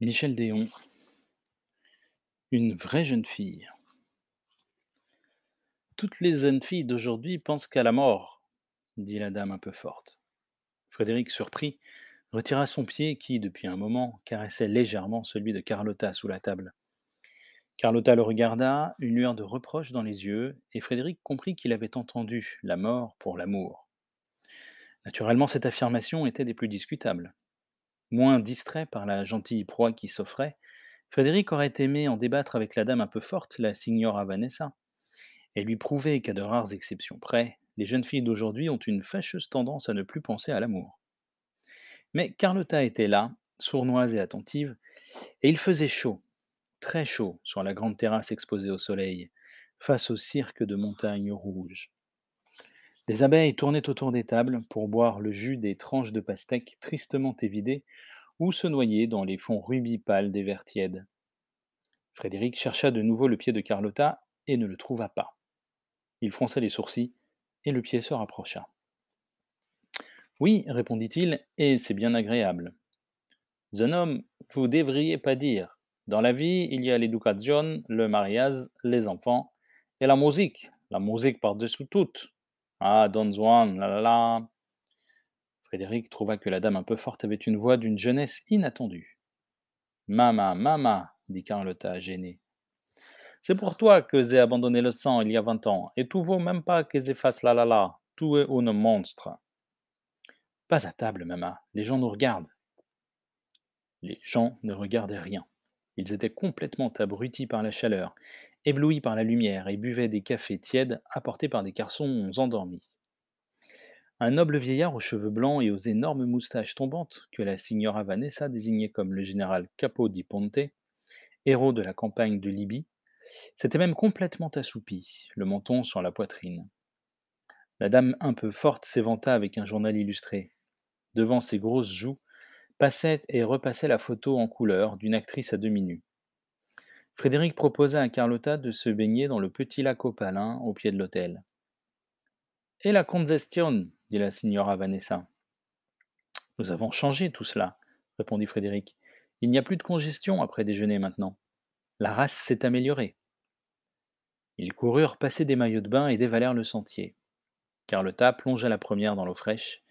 Michel Déon, une vraie jeune fille. Toutes les jeunes filles d'aujourd'hui pensent qu'à la mort, dit la dame un peu forte. Frédéric, surpris, retira son pied qui, depuis un moment, caressait légèrement celui de Carlotta sous la table. Carlotta le regarda, une lueur de reproche dans les yeux, et Frédéric comprit qu'il avait entendu la mort pour l'amour. Naturellement, cette affirmation était des plus discutables. Moins distrait par la gentille proie qui s'offrait, Frédéric aurait aimé en débattre avec la dame un peu forte, la signora Vanessa, et lui prouver qu'à de rares exceptions près, les jeunes filles d'aujourd'hui ont une fâcheuse tendance à ne plus penser à l'amour. Mais Carlotta était là, sournoise et attentive, et il faisait chaud, très chaud, sur la grande terrasse exposée au soleil, face au cirque de montagnes rouges. Des abeilles tournaient autour des tables pour boire le jus des tranches de pastèque tristement évidées ou se noyer dans les fonds rubis pâles des verres tièdes. Frédéric chercha de nouveau le pied de Carlotta et ne le trouva pas. Il fronça les sourcils et le pied se rapprocha. Oui, répondit-il, et c'est bien agréable. Jeune homme, vous devriez pas dire. Dans la vie, il y a l'éducation, le mariage, les enfants et la musique. La musique par-dessous toutes. Ah, Don Juan, la la la. Frédéric trouva que la dame un peu forte avait une voix d'une jeunesse inattendue. Mama, mama, dit Carlotta, gênée. C'est pour toi que j'ai abandonné le sang il y a vingt ans, et tout vaut même pas que j'efface la la la. Tout est un monstre. Pas à table, mama. Les gens nous regardent. Les gens ne regardaient rien. Ils étaient complètement abrutis par la chaleur, éblouis par la lumière, et buvaient des cafés tièdes apportés par des garçons endormis. Un noble vieillard aux cheveux blancs et aux énormes moustaches tombantes, que la signora Vanessa désignait comme le général Capo di Ponte, héros de la campagne de Libye, s'était même complètement assoupi, le menton sur la poitrine. La dame un peu forte s'éventa avec un journal illustré. Devant ses grosses joues, passait et repassait la photo en couleur d'une actrice à demi nue. Frédéric proposa à Carlotta de se baigner dans le petit lac opalin au pied de l'hôtel. Et la congestion dit la signora Vanessa. Nous avons changé tout cela, répondit Frédéric. Il n'y a plus de congestion après déjeuner maintenant. La race s'est améliorée. Ils coururent passer des maillots de bain et dévalèrent le sentier. Carlotta plongea la première dans l'eau fraîche.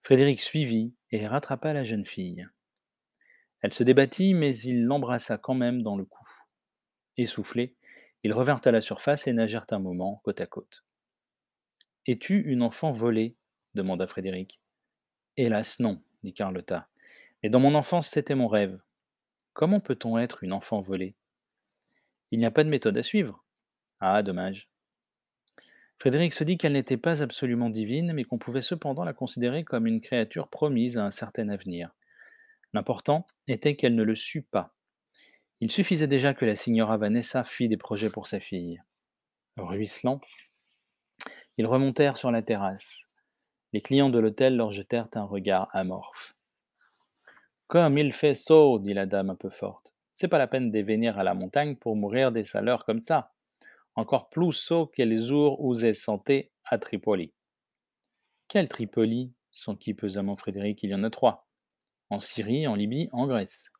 Frédéric suivit et rattrapa la jeune fille. Elle se débattit, mais il l'embrassa quand même dans le cou. Essoufflés, ils revinrent à la surface et nagèrent un moment côte à côte. Es-tu une enfant volée? demanda Frédéric. Hélas, non, dit Carlotta. Mais dans mon enfance, c'était mon rêve. Comment peut-on être une enfant volée Il n'y a pas de méthode à suivre. Ah, dommage. Frédéric se dit qu'elle n'était pas absolument divine, mais qu'on pouvait cependant la considérer comme une créature promise à un certain avenir. L'important était qu'elle ne le sût pas. Il suffisait déjà que la signora Vanessa fît des projets pour sa fille. Ruisselant, ils remontèrent sur la terrasse. Les clients de l'hôtel leur jetèrent un regard amorphe. Comme il fait chaud, dit la dame un peu forte. C'est pas la peine de venir à la montagne pour mourir des saleurs comme ça encore plus saut que les jours où j'ai santé à Tripoli. Quel Tripoli? S'enquit pesamment Frédéric, il y en a trois. En Syrie, en Libye, en Grèce.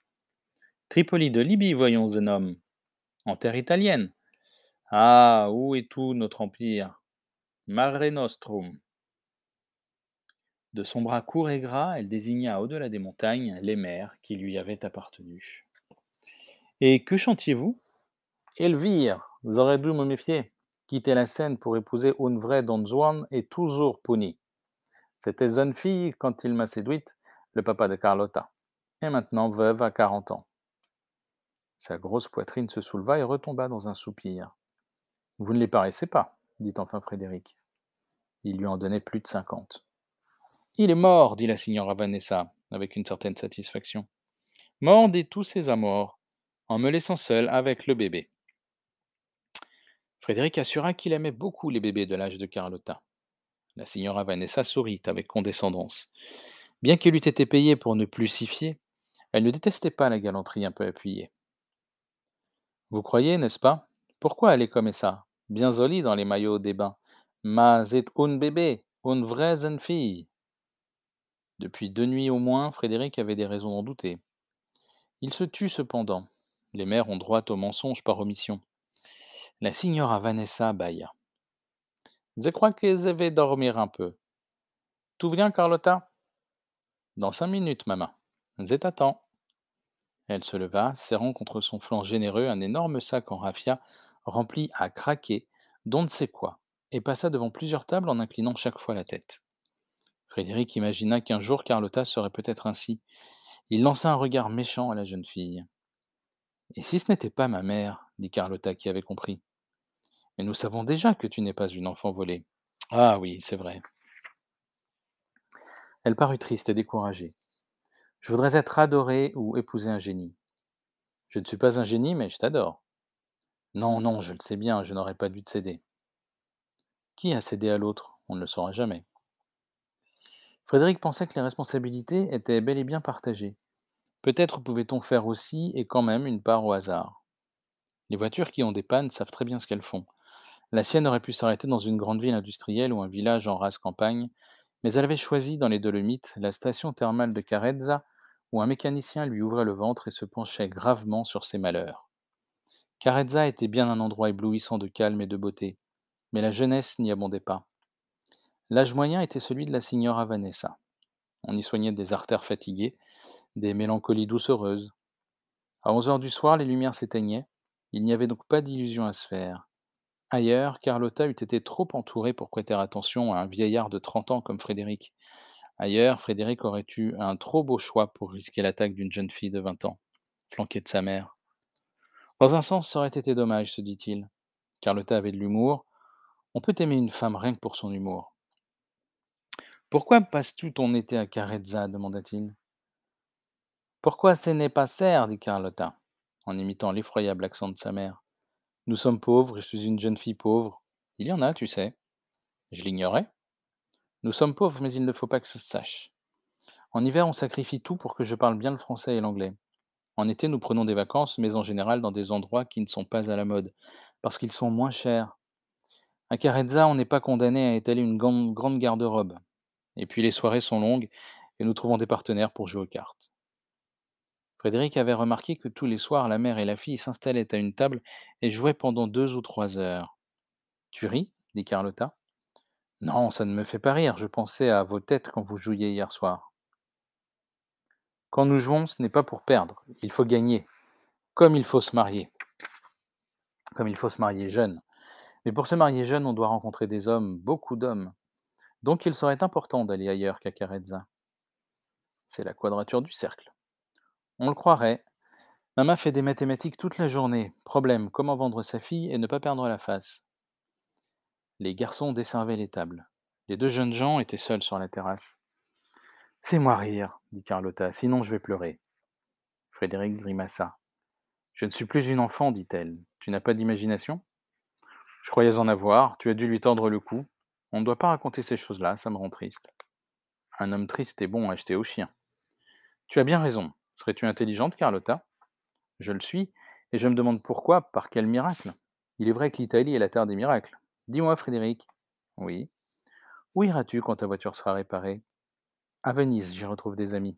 Tripoli de Libye, voyons, homme. En terre italienne. Ah, où est tout notre empire? Mare Nostrum. De son bras court et gras, elle désigna au-delà des montagnes les mers qui lui avaient appartenu. Et que chantiez-vous? Elvire, J'aurais dû me méfier. Quitter la scène pour épouser une vraie Don Juan est toujours puni. C'était jeune fille quand il m'a séduite, le papa de Carlotta, et maintenant veuve à 40 ans. Sa grosse poitrine se souleva et retomba dans un soupir. Vous ne les paraissez pas, dit enfin Frédéric. Il lui en donnait plus de cinquante. Il est mort, dit la signora Vanessa, avec une certaine satisfaction. Mort de tous ses amours, en me laissant seul avec le bébé. Frédéric assura qu'il aimait beaucoup les bébés de l'âge de Carlotta. La signora Vanessa sourit avec condescendance. Bien qu'elle eût été payée pour ne plus s'y fier, elle ne détestait pas la galanterie un peu appuyée. Vous croyez, n'est-ce pas? Pourquoi est comme ça Bien jolie dans les maillots des bains. Mais c'est un bébé, une vraie jeune fille. Depuis deux nuits au moins, Frédéric avait des raisons d'en douter. Il se tut cependant. Les mères ont droit au mensonge par omission. La signora Vanessa bâilla. Je crois que je dormir un peu. Tout bien, Carlotta? Dans cinq minutes, maman. Je t'attends. Elle se leva, serrant contre son flanc généreux un énorme sac en raffia rempli à craquer d'on ne sait quoi, et passa devant plusieurs tables en inclinant chaque fois la tête. Frédéric imagina qu'un jour Carlotta serait peut-être ainsi. Il lança un regard méchant à la jeune fille. Et si ce n'était pas ma mère? dit Carlotta qui avait compris. Mais nous savons déjà que tu n'es pas une enfant volée. Ah oui, c'est vrai. Elle parut triste et découragée. Je voudrais être adorée ou épouser un génie. Je ne suis pas un génie, mais je t'adore. Non, non, je le sais bien, je n'aurais pas dû te céder. Qui a cédé à l'autre? On ne le saura jamais. Frédéric pensait que les responsabilités étaient bel et bien partagées. Peut-être pouvait-on faire aussi et quand même une part au hasard. Les voitures qui ont des pannes savent très bien ce qu'elles font. La sienne aurait pu s'arrêter dans une grande ville industrielle ou un village en rase campagne, mais elle avait choisi dans les Dolomites la station thermale de Carezza, où un mécanicien lui ouvrait le ventre et se penchait gravement sur ses malheurs. Carezza était bien un endroit éblouissant de calme et de beauté, mais la jeunesse n'y abondait pas. L'âge moyen était celui de la signora Vanessa. On y soignait des artères fatiguées, des mélancolies doucereuses. À onze heures du soir, les lumières s'éteignaient. Il n'y avait donc pas d'illusion à se faire. Ailleurs, Carlotta eût été trop entourée pour prêter attention à un vieillard de trente ans comme Frédéric. Ailleurs, Frédéric aurait eu un trop beau choix pour risquer l'attaque d'une jeune fille de vingt ans, flanquée de sa mère. Dans un sens, ça aurait été dommage, se dit-il. Carlotta avait de l'humour. On peut aimer une femme rien que pour son humour. Pourquoi passes-tu ton été à Carezza demanda-t-il. Pourquoi ce n'est pas serre? dit Carlotta, en imitant l'effroyable accent de sa mère. Nous sommes pauvres, je suis une jeune fille pauvre. Il y en a, tu sais. Je l'ignorais. Nous sommes pauvres, mais il ne faut pas que ça se sache. En hiver, on sacrifie tout pour que je parle bien le français et l'anglais. En été, nous prenons des vacances, mais en général dans des endroits qui ne sont pas à la mode, parce qu'ils sont moins chers. À Carezza, on n'est pas condamné à étaler une grande garde-robe. Et puis les soirées sont longues, et nous trouvons des partenaires pour jouer aux cartes. Frédéric avait remarqué que tous les soirs, la mère et la fille s'installaient à une table et jouaient pendant deux ou trois heures. Tu ris? dit Carlotta. Non, ça ne me fait pas rire, je pensais à vos têtes quand vous jouiez hier soir. Quand nous jouons, ce n'est pas pour perdre, il faut gagner, comme il faut se marier. Comme il faut se marier jeune. Mais pour se marier jeune, on doit rencontrer des hommes, beaucoup d'hommes. Donc il serait important d'aller ailleurs qu'à Carezza. C'est la quadrature du cercle. On le croirait. Maman fait des mathématiques toute la journée. Problème, comment vendre sa fille et ne pas perdre la face? Les garçons desservaient les tables. Les deux jeunes gens étaient seuls sur la terrasse. Fais-moi rire, dit Carlotta, sinon je vais pleurer. Frédéric grimaça. Je ne suis plus une enfant, dit-elle. Tu n'as pas d'imagination? Je croyais en avoir, tu as dû lui tendre le cou. On ne doit pas raconter ces choses-là, ça me rend triste. Un homme triste est bon à acheter au chien. Tu as bien raison. Serais-tu intelligente, Carlotta? Je le suis, et je me demande pourquoi, par quel miracle? Il est vrai que l'Italie est la terre des miracles. Dis-moi, Frédéric. Oui. Où iras-tu quand ta voiture sera réparée? À Venise, j'y retrouve des amis.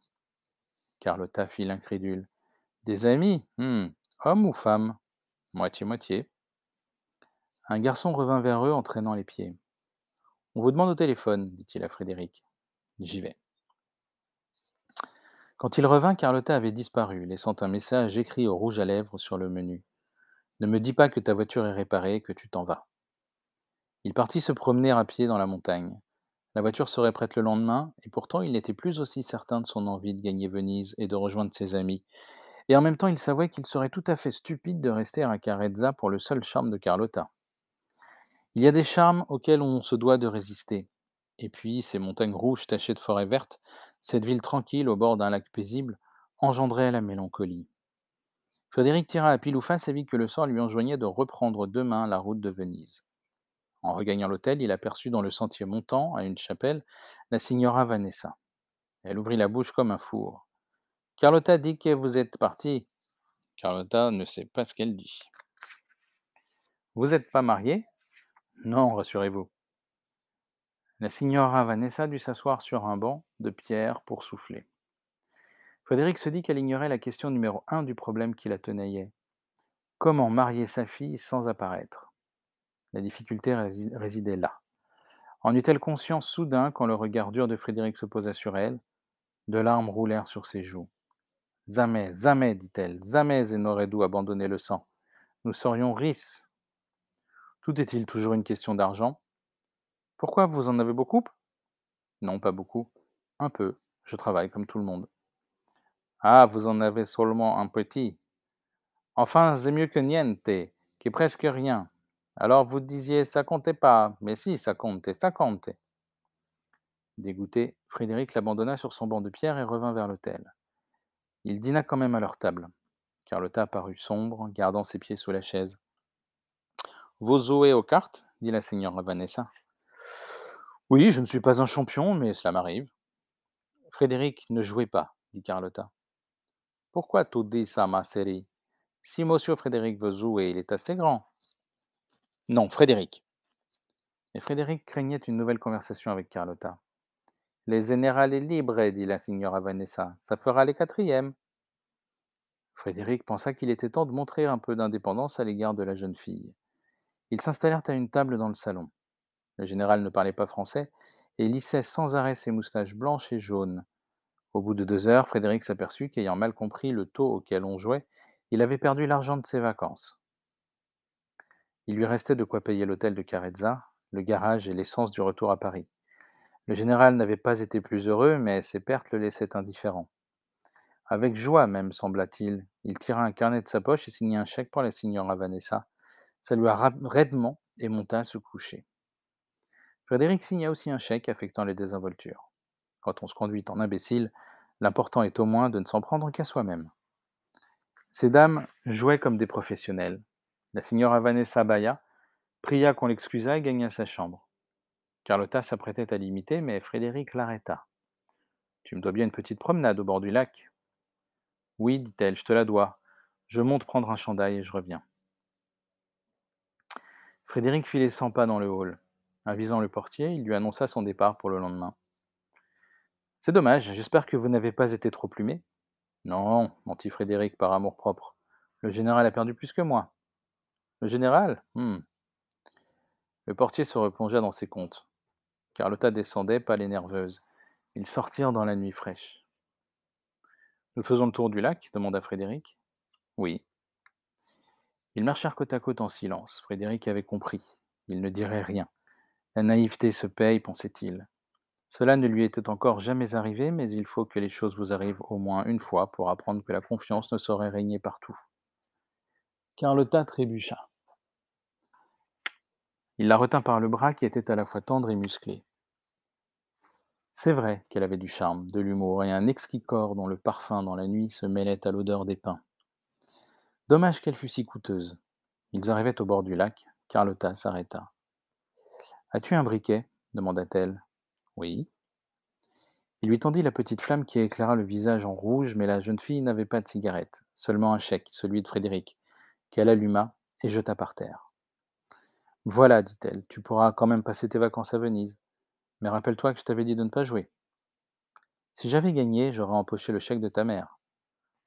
Carlotta fit l'incrédule. Des amis? Hmm. Hommes ou femmes? Moitié-moitié. Un garçon revint vers eux en traînant les pieds. On vous demande au téléphone, dit-il à Frédéric. J'y vais. Quand il revint, Carlotta avait disparu, laissant un message écrit au rouge à lèvres sur le menu. Ne me dis pas que ta voiture est réparée, que tu t'en vas. Il partit se promener à pied dans la montagne. La voiture serait prête le lendemain, et pourtant il n'était plus aussi certain de son envie de gagner Venise et de rejoindre ses amis. Et en même temps, il savait qu'il serait tout à fait stupide de rester à Carezza pour le seul charme de Carlotta. Il y a des charmes auxquels on se doit de résister. Et puis, ces montagnes rouges tachées de forêts vertes, cette ville tranquille au bord d'un lac paisible, engendraient la mélancolie. Frédéric tira à pile ou face et que le sort lui enjoignait de reprendre demain la route de Venise. En regagnant l'hôtel, il aperçut dans le sentier montant, à une chapelle, la signora Vanessa. Elle ouvrit la bouche comme un four. Carlotta dit que vous êtes parti. Carlotta ne sait pas ce qu'elle dit. Vous n'êtes pas marié Non, rassurez-vous. La signora Vanessa dut s'asseoir sur un banc de pierre pour souffler. Frédéric se dit qu'elle ignorait la question numéro un du problème qui la tenaillait. Comment marier sa fille sans apparaître? La difficulté rési- résidait là. En eut-elle conscience soudain quand le regard dur de Frédéric se posa sur elle? De larmes roulèrent sur ses joues. Jamais, jamais, dit-elle, jamais elle n'aurait abandonner le sang. Nous serions riches. Tout est-il toujours une question d'argent? Pourquoi vous en avez beaucoup? Non, pas beaucoup. Un peu. Je travaille comme tout le monde. Ah, vous en avez seulement un petit. Enfin, c'est mieux que niente, qui est presque rien. Alors vous disiez ça comptait pas, mais si, ça comptait, ça comptait. Dégoûté, Frédéric l'abandonna sur son banc de pierre et revint vers l'hôtel. Il dîna quand même à leur table. Carlotta parut sombre, gardant ses pieds sous la chaise. Vous jouez aux cartes? dit la seigneur Vanessa. Oui, je ne suis pas un champion, mais cela m'arrive. Frédéric ne jouait pas, dit Carlotta. Pourquoi tout dis ça, ma série Si monsieur Frédéric veut jouer, il est assez grand. Non, Frédéric. Et Frédéric craignait une nouvelle conversation avec Carlotta. Les générales libres, dit la signora Vanessa. Ça fera les quatrièmes. Frédéric pensa qu'il était temps de montrer un peu d'indépendance à l'égard de la jeune fille. Ils s'installèrent à une table dans le salon. Le général ne parlait pas français et lissait sans arrêt ses moustaches blanches et jaunes. Au bout de deux heures, Frédéric s'aperçut qu'ayant mal compris le taux auquel on jouait, il avait perdu l'argent de ses vacances. Il lui restait de quoi payer l'hôtel de Carezza, le garage et l'essence du retour à Paris. Le général n'avait pas été plus heureux, mais ses pertes le laissaient indifférent. Avec joie même, sembla-t-il, il tira un carnet de sa poche et signa un chèque pour la signora Vanessa, salua raidement et monta à se coucher. Frédéric signa aussi un chèque affectant les désinvoltures. Quand on se conduit en imbécile, l'important est au moins de ne s'en prendre qu'à soi-même. Ces dames jouaient comme des professionnels. La signora Vanessa Baya pria qu'on l'excusât et gagna sa chambre. Carlotta s'apprêtait à l'imiter, mais Frédéric l'arrêta. Tu me dois bien une petite promenade au bord du lac. Oui, dit-elle, je te la dois. Je monte prendre un chandail et je reviens. Frédéric fit les cent pas dans le hall. Avisant le portier, il lui annonça son départ pour le lendemain. C'est dommage, j'espère que vous n'avez pas été trop plumé. Non, mentit Frédéric par amour-propre. Le général a perdu plus que moi. Le général? Hmm. Le portier se replongea dans ses comptes. Carlotta descendait, pâle et nerveuse. Ils sortirent dans la nuit fraîche. Nous faisons le tour du lac? demanda Frédéric. Oui. Ils marchèrent côte à côte en silence. Frédéric avait compris. Il ne dirait rien. La naïveté se paye, pensait-il. Cela ne lui était encore jamais arrivé, mais il faut que les choses vous arrivent au moins une fois pour apprendre que la confiance ne saurait régner partout. Carlotta trébucha. Il la retint par le bras qui était à la fois tendre et musclé. C'est vrai qu'elle avait du charme, de l'humour et un exquis corps dont le parfum dans la nuit se mêlait à l'odeur des pins. Dommage qu'elle fût si coûteuse. Ils arrivaient au bord du lac. Carlotta s'arrêta. As-tu un briquet? demanda-t-elle. Oui. Il lui tendit la petite flamme qui éclaira le visage en rouge, mais la jeune fille n'avait pas de cigarette, seulement un chèque, celui de Frédéric, qu'elle alluma et jeta par terre. Voilà, dit-elle, tu pourras quand même passer tes vacances à Venise. Mais rappelle-toi que je t'avais dit de ne pas jouer. Si j'avais gagné, j'aurais empoché le chèque de ta mère.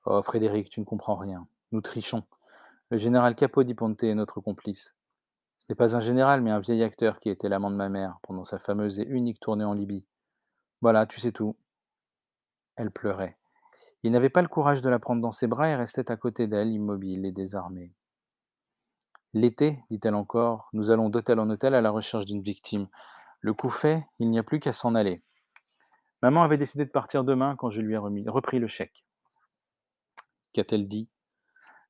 Oh, Frédéric, tu ne comprends rien. Nous trichons. Le général Capo di Ponte est notre complice. Ce n'est pas un général, mais un vieil acteur qui était l'amant de ma mère pendant sa fameuse et unique tournée en Libye. Voilà, tu sais tout. Elle pleurait. Il n'avait pas le courage de la prendre dans ses bras et restait à côté d'elle, immobile et désarmé. L'été, dit-elle encore, nous allons d'hôtel en hôtel à la recherche d'une victime. Le coup fait, il n'y a plus qu'à s'en aller. Maman avait décidé de partir demain quand je lui ai remis, repris le chèque. Qu'a-t-elle dit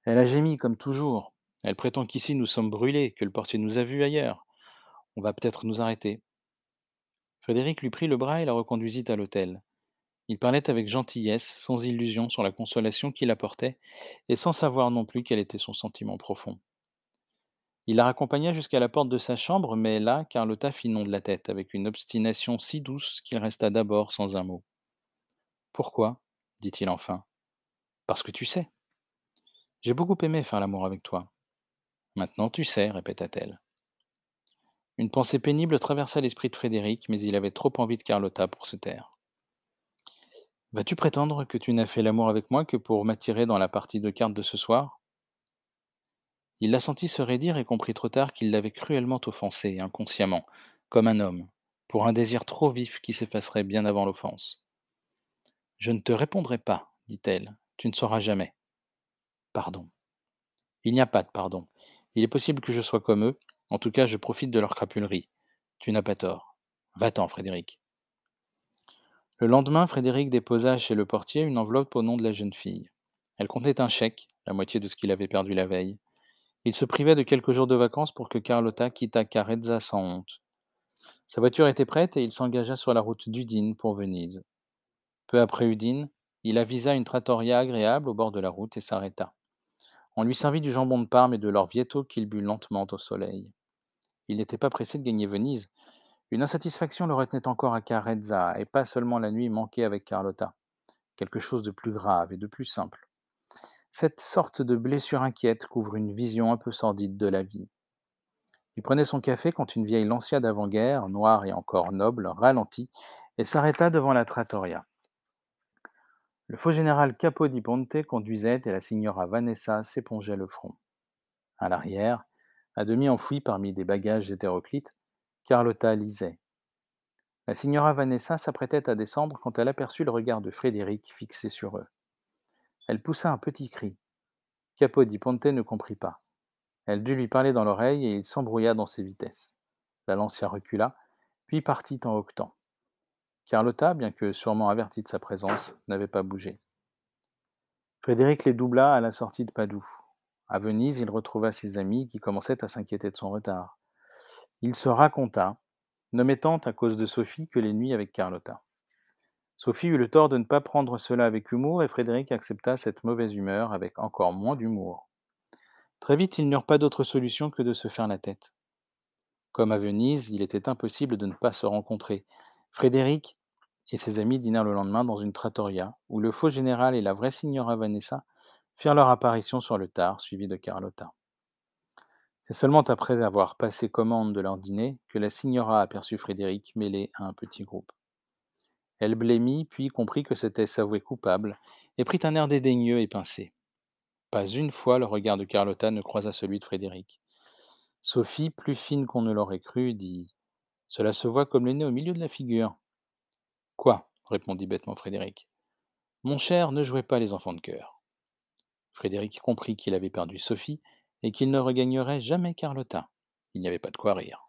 Elle a gémi comme toujours. Elle prétend qu'ici nous sommes brûlés, que le portier nous a vus ailleurs. On va peut-être nous arrêter. Frédéric lui prit le bras et la reconduisit à l'hôtel. Il parlait avec gentillesse, sans illusion sur la consolation qu'il apportait, et sans savoir non plus quel était son sentiment profond. Il la raccompagna jusqu'à la porte de sa chambre, mais là, Carlotta de la tête, avec une obstination si douce qu'il resta d'abord sans un mot. Pourquoi? dit-il enfin. Parce que tu sais. J'ai beaucoup aimé faire l'amour avec toi. Maintenant tu sais, répéta-t-elle. Une pensée pénible traversa l'esprit de Frédéric, mais il avait trop envie de Carlotta pour se taire. Vas-tu prétendre que tu n'as fait l'amour avec moi que pour m'attirer dans la partie de cartes de ce soir? Il la sentit se raidir et comprit trop tard qu'il l'avait cruellement offensée, inconsciemment, comme un homme, pour un désir trop vif qui s'effacerait bien avant l'offense. Je ne te répondrai pas, dit-elle, tu ne sauras jamais. Pardon. Il n'y a pas de pardon. Il est possible que je sois comme eux, en tout cas je profite de leur crapulerie. Tu n'as pas tort. Va-t'en, Frédéric. Le lendemain, Frédéric déposa chez le portier une enveloppe au nom de la jeune fille. Elle contenait un chèque, la moitié de ce qu'il avait perdu la veille. Il se privait de quelques jours de vacances pour que Carlotta quittât Carezza sans honte. Sa voiture était prête et il s'engagea sur la route d'Udine pour Venise. Peu après Udine, il avisa une trattoria agréable au bord de la route et s'arrêta. On lui servit du jambon de Parme et de l'orvieto qu'il but lentement au soleil. Il n'était pas pressé de gagner Venise, une insatisfaction le retenait encore à Carezza, et pas seulement la nuit manquée avec Carlotta. Quelque chose de plus grave et de plus simple. Cette sorte de blessure inquiète couvre une vision un peu sordide de la vie. Il prenait son café quand une vieille lancia d'avant-guerre, noire et encore noble, ralentit et s'arrêta devant la trattoria. Le faux général Capo di Ponte conduisait et la signora Vanessa s'épongeait le front. À l'arrière, à demi enfoui parmi des bagages hétéroclites, Carlotta lisait. La signora Vanessa s'apprêtait à descendre quand elle aperçut le regard de Frédéric fixé sur eux. Elle poussa un petit cri. Capo di Ponte ne comprit pas. Elle dut lui parler dans l'oreille et il s'embrouilla dans ses vitesses. La Lancia recula, puis partit en hoquetant. Carlotta, bien que sûrement avertie de sa présence, n'avait pas bougé. Frédéric les doubla à la sortie de Padoue. À Venise, il retrouva ses amis qui commençaient à s'inquiéter de son retard. Il se raconta, n'omettant à cause de Sophie que les nuits avec Carlotta. Sophie eut le tort de ne pas prendre cela avec humour et Frédéric accepta cette mauvaise humeur avec encore moins d'humour. Très vite, ils n'eurent pas d'autre solution que de se faire la tête. Comme à Venise, il était impossible de ne pas se rencontrer. Frédéric et ses amis dînèrent le lendemain dans une trattoria où le faux général et la vraie signora Vanessa firent leur apparition sur le tard, suivis de Carlotta. C'est seulement après avoir passé commande de leur dîner que la signora aperçut Frédéric mêlé à un petit groupe. Elle blêmit, puis comprit que c'était s'avouer coupable, et prit un air dédaigneux et pincé. Pas une fois le regard de Carlotta ne croisa celui de Frédéric. Sophie, plus fine qu'on ne l'aurait cru, dit Cela se voit comme le nez au milieu de la figure. Quoi? répondit bêtement Frédéric. Mon cher, ne jouez pas les enfants de cœur. Frédéric comprit qu'il avait perdu Sophie et qu'il ne regagnerait jamais Carlotta. Il n'y avait pas de quoi rire.